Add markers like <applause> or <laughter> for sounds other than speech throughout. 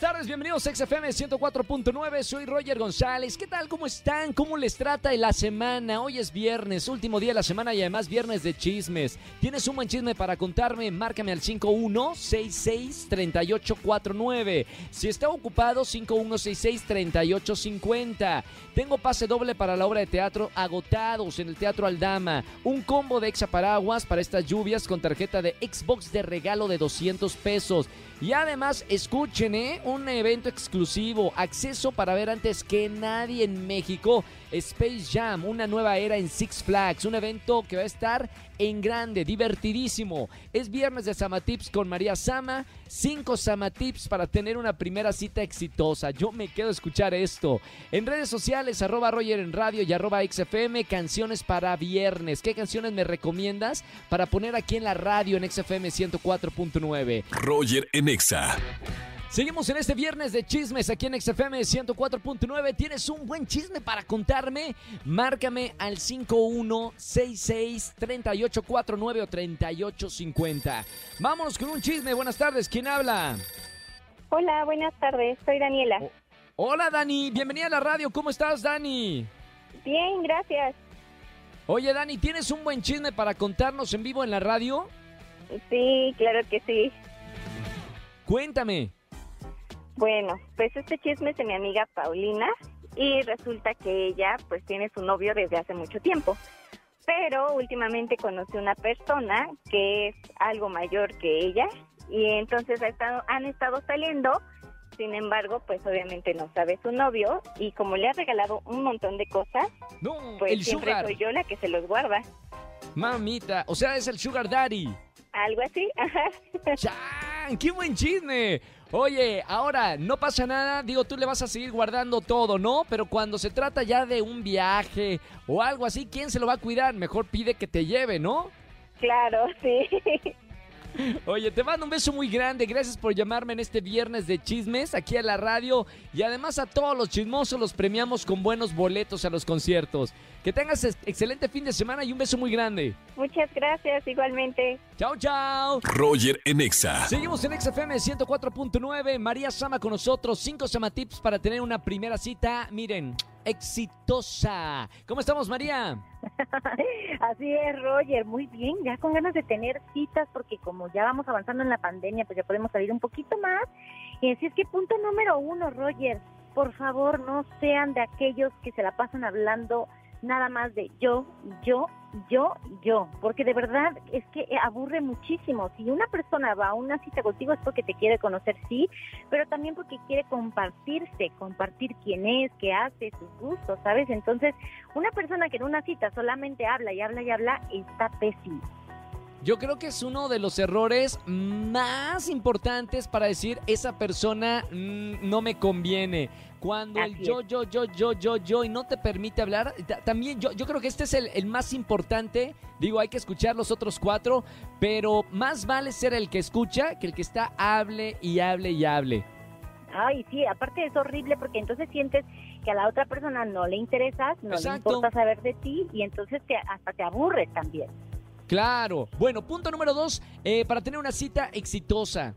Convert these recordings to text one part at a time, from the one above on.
Buenas tardes, bienvenidos a XFM 104.9, soy Roger González. ¿Qué tal? ¿Cómo están? ¿Cómo les trata la semana? Hoy es viernes, último día de la semana y además viernes de chismes. ¿Tienes un buen chisme para contarme? Márcame al 5166-3849. Si está ocupado, 5166-3850. Tengo pase doble para la obra de teatro Agotados en el Teatro Aldama. Un combo de Exa Paraguas para estas lluvias con tarjeta de Xbox de regalo de 200 pesos. Y además, escuchen, ¿eh? Un evento exclusivo, acceso para ver antes que nadie en México, Space Jam, una nueva era en Six Flags, un evento que va a estar en grande, divertidísimo. Es viernes de Samatips con María Sama, cinco Samatips para tener una primera cita exitosa. Yo me quedo a escuchar esto. En redes sociales, arroba Roger en radio y arroba XFM, canciones para viernes. ¿Qué canciones me recomiendas para poner aquí en la radio en XFM 104.9? Roger en Seguimos en este viernes de chismes aquí en XFM 104.9. ¿Tienes un buen chisme para contarme? Márcame al 5166-3849 o 3850. Vámonos con un chisme. Buenas tardes. ¿Quién habla? Hola, buenas tardes. Soy Daniela. Oh. Hola Dani, bienvenida a la radio. ¿Cómo estás Dani? Bien, gracias. Oye Dani, ¿tienes un buen chisme para contarnos en vivo en la radio? Sí, claro que sí. Cuéntame. Bueno, pues este chisme es de mi amiga Paulina y resulta que ella pues tiene su novio desde hace mucho tiempo. Pero últimamente conoció una persona que es algo mayor que ella y entonces ha estado, han estado saliendo. Sin embargo, pues obviamente no sabe su novio y como le ha regalado un montón de cosas, No, pues el siempre sugar. soy yo la que se los guarda. Mamita, o sea, es el sugar daddy. Algo así, <laughs> ajá. ¡Qué buen chisme! Oye, ahora, no pasa nada, digo, tú le vas a seguir guardando todo, ¿no? Pero cuando se trata ya de un viaje o algo así, ¿quién se lo va a cuidar? Mejor pide que te lleve, ¿no? Claro, <laughs> sí. Oye, te mando un beso muy grande, gracias por llamarme en este viernes de chismes aquí a la radio y además a todos los chismosos los premiamos con buenos boletos a los conciertos. Que tengas ex- excelente fin de semana y un beso muy grande. Muchas gracias, igualmente. Chao, chao. Roger en Exa. Seguimos en XFM 104.9. María Sama con nosotros. Cinco Sama Tips para tener una primera cita. Miren, exitosa. ¿Cómo estamos, María? <laughs> Así es, Roger, muy bien, ya con ganas de tener citas, porque como ya vamos avanzando en la pandemia, pues ya podemos salir un poquito más. Y así es que punto número uno, Roger, por favor no sean de aquellos que se la pasan hablando nada más de yo, yo, yo, yo, porque de verdad es que aburre muchísimo. Si una persona va a una cita contigo es porque te quiere conocer, sí, pero también porque quiere compartirse, compartir quién es, qué hace, sus gustos, ¿sabes? Entonces, una persona que en una cita solamente habla y habla y habla está pésimo. Yo creo que es uno de los errores más importantes para decir esa persona mm, no me conviene. Cuando el yo, yo, yo, yo, yo, yo y no te permite hablar, ta- también yo, yo creo que este es el, el más importante. Digo, hay que escuchar los otros cuatro, pero más vale ser el que escucha que el que está hable y hable y hable. Ay, sí, aparte es horrible porque entonces sientes que a la otra persona no le interesas, no Exacto. le importa saber de ti y entonces te, hasta te aburres también. Claro. Bueno, punto número dos, eh, para tener una cita exitosa.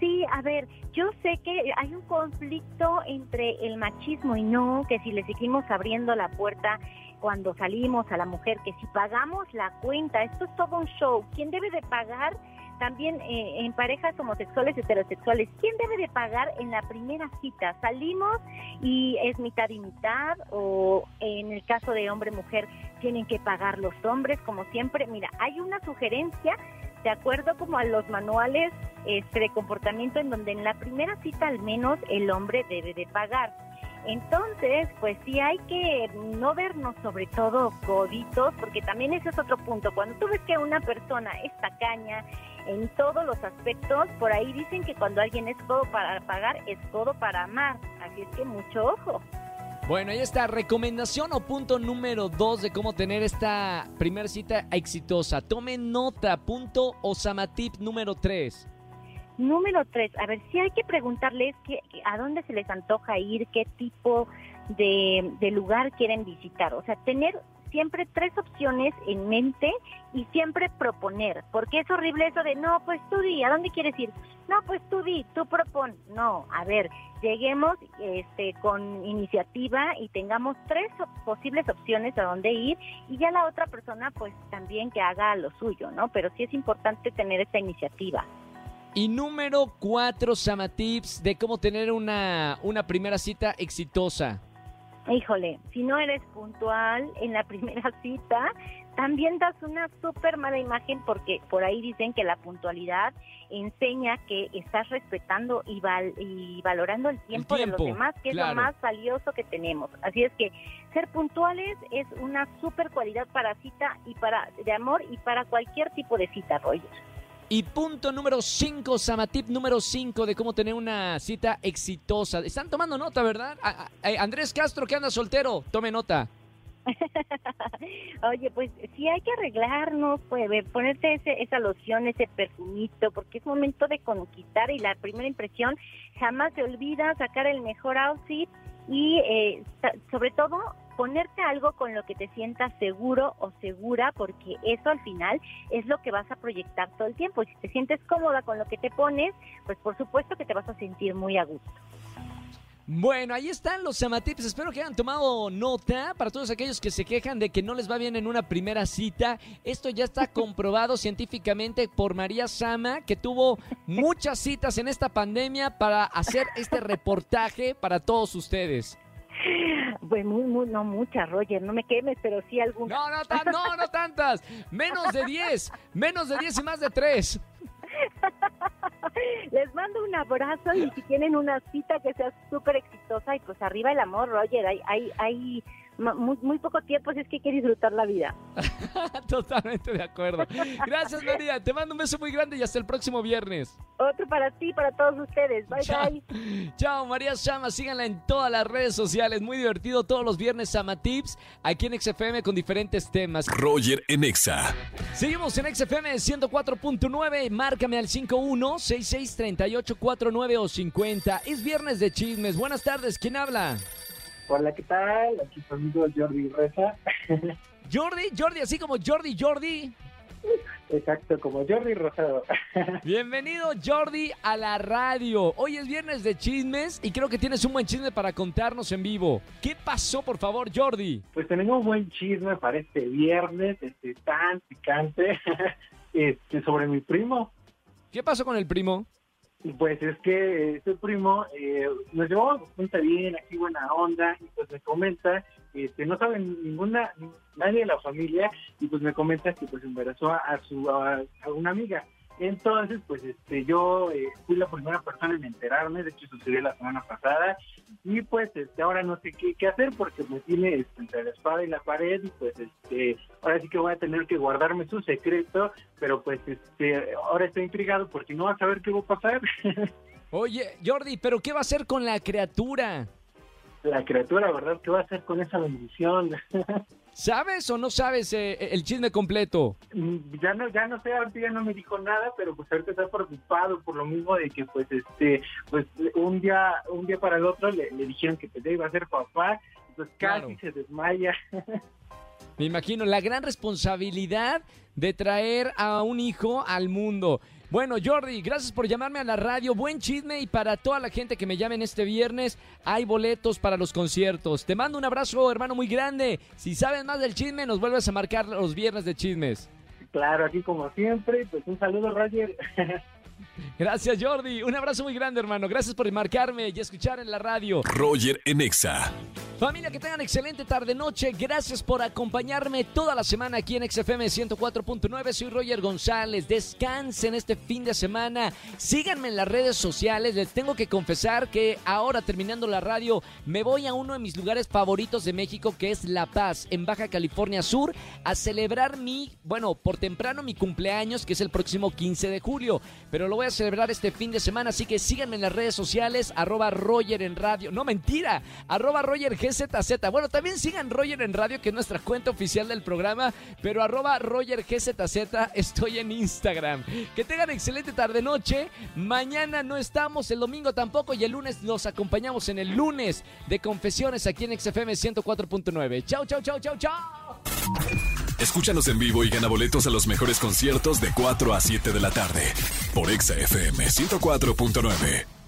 Sí, a ver, yo sé que hay un conflicto entre el machismo y no, que si le seguimos abriendo la puerta cuando salimos a la mujer, que si pagamos la cuenta, esto es todo un show. ¿Quién debe de pagar? También eh, en parejas homosexuales, heterosexuales, ¿quién debe de pagar en la primera cita? ¿Salimos y es mitad y mitad? ¿O en el caso de hombre-mujer tienen que pagar los hombres como siempre? Mira, hay una sugerencia de acuerdo como a los manuales este, de comportamiento en donde en la primera cita al menos el hombre debe de pagar. Entonces, pues sí hay que no vernos sobre todo coditos, porque también ese es otro punto. Cuando tú ves que una persona es tacaña en todos los aspectos, por ahí dicen que cuando alguien es codo para pagar, es codo para amar. Así es que mucho ojo. Bueno, ahí está, recomendación o punto número dos de cómo tener esta primera cita exitosa. Tomen nota, punto Osamatip número tres. Número tres, a ver, sí hay que preguntarles qué, a dónde se les antoja ir, qué tipo de lugar quieren visitar. O sea, tener siempre tres opciones en mente y siempre proponer, porque es horrible eso de, no, pues tú di, ¿a dónde quieres ir? No, pues tú di, tú propon. No, a ver, lleguemos este, con iniciativa y tengamos tres posibles opciones a dónde ir y ya la otra persona pues también que haga lo suyo, ¿no? Pero sí es importante tener esta iniciativa. Y número cuatro, Sama Tips, de cómo tener una, una primera cita exitosa. Híjole, si no eres puntual en la <laughs> primera cita, también das una súper mala imagen porque por ahí dicen que la puntualidad enseña que estás respetando y, y valorando el tiempo, de los demás, que es lo más valioso que tenemos. Así es que ser puntuales es una súper cualidad para cita y para de amor y para cualquier tipo de cita, Roger. Y punto número 5, Samatip número 5 de cómo tener una cita exitosa. Están tomando nota, ¿verdad? Andrés Castro, que anda soltero, tome nota. <laughs> Oye, pues sí hay que arreglarnos, pues, ponerte ese, esa loción, ese perfumito, porque es momento de conquistar y la primera impresión jamás se olvida, sacar el mejor outfit y eh, sobre todo ponerte algo con lo que te sientas seguro o segura, porque eso al final es lo que vas a proyectar todo el tiempo. Y si te sientes cómoda con lo que te pones, pues por supuesto que te vas a sentir muy a gusto. Bueno, ahí están los Samatips. Espero que hayan tomado nota para todos aquellos que se quejan de que no les va bien en una primera cita. Esto ya está <laughs> comprobado científicamente por María Sama, que tuvo muchas citas en esta pandemia para hacer este reportaje para todos ustedes. Pues muy, muy, no muchas, Roger, no me quemes, pero sí algunas. No, no, no, no tantas. Menos de 10, menos de 10 y más de 3. Les mando un abrazo y si tienen una cita que sea súper exitosa y pues arriba el amor, Roger, hay, hay, hay muy, muy poco tiempo, si es que hay que disfrutar la vida. <laughs> Totalmente de acuerdo. Gracias, María. Te mando un beso muy grande y hasta el próximo viernes. Otro para ti, para todos ustedes. Bye, bye. <laughs> Chao, María Sama. Síganla en todas las redes sociales. Muy divertido todos los viernes Sama Tips aquí en XFM con diferentes temas. Roger en Exa. Seguimos en XFM 104.9. Márcame al 51 66 38 49 o 50. Es viernes de chismes. Buenas tardes. ¿Quién habla? Hola, ¿qué tal? Aquí conmigo Jordi Reza. <laughs> Jordi, Jordi, así como Jordi, Jordi. Exacto, como Jordi Rosado. <laughs> Bienvenido Jordi a la radio. Hoy es viernes de chismes y creo que tienes un buen chisme para contarnos en vivo. ¿Qué pasó, por favor, Jordi? Pues tenemos un buen chisme para este viernes, este tan picante, <laughs> este, sobre mi primo. ¿Qué pasó con el primo? Pues es que este primo eh, nos llevamos bastante bien, aquí buena onda, y pues me comenta, este, no sabe ninguna, nadie de la familia, y pues me comenta que pues embarazó a, su a una amiga. Entonces, pues este, yo eh, fui la primera persona en enterarme, de hecho sucedió la semana pasada, y pues este, ahora no sé qué, hacer porque me tiene este, entre la espada y la pared, y pues este, ahora sí que voy a tener que guardarme su secreto, pero pues este, ahora estoy intrigado porque no va a saber qué va a pasar. <laughs> Oye, Jordi, ¿pero qué va a hacer con la criatura? La criatura, ¿verdad? ¿Qué va a hacer con esa bendición? <laughs> ¿Sabes o no sabes eh, el chisme completo? Mm, ya no, ya no sé, ahorita ya no me dijo nada, pero pues ahorita está preocupado por lo mismo de que pues este, pues un día, un día para el otro le, dijeron que pues, iba a ser papá, pues casi se desmaya. <laughs> Me imagino la gran responsabilidad de traer a un hijo al mundo. Bueno, Jordi, gracias por llamarme a la radio. Buen chisme y para toda la gente que me llamen este viernes, hay boletos para los conciertos. Te mando un abrazo, hermano, muy grande. Si sabes más del chisme, nos vuelves a marcar los viernes de chismes. Claro, aquí como siempre, pues un saludo, Roger. <laughs> Gracias, Jordi. Un abrazo muy grande, hermano. Gracias por marcarme y escuchar en la radio. Roger Enexa. Familia, que tengan excelente tarde-noche. Gracias por acompañarme toda la semana aquí en XFM 104.9. Soy Roger González. Descansen este fin de semana. Síganme en las redes sociales. Les tengo que confesar que ahora, terminando la radio, me voy a uno de mis lugares favoritos de México, que es La Paz, en Baja California Sur, a celebrar mi, bueno, por temprano mi cumpleaños, que es el próximo 15 de julio. Pero lo voy a celebrar este fin de semana, así que síganme en las redes sociales, arroba Roger en radio. No, mentira, arroba Roger G GZZ. Bueno, también sigan Roger en radio, que es nuestra cuenta oficial del programa, pero arroba Roger GZZ estoy en Instagram. Que tengan excelente tarde-noche. Mañana no estamos, el domingo tampoco, y el lunes los acompañamos en el lunes de confesiones aquí en XFM 104.9. Chau, chau, chau, chau, chau. Escúchanos en vivo y gana boletos a los mejores conciertos de 4 a 7 de la tarde por Exa FM 104.9.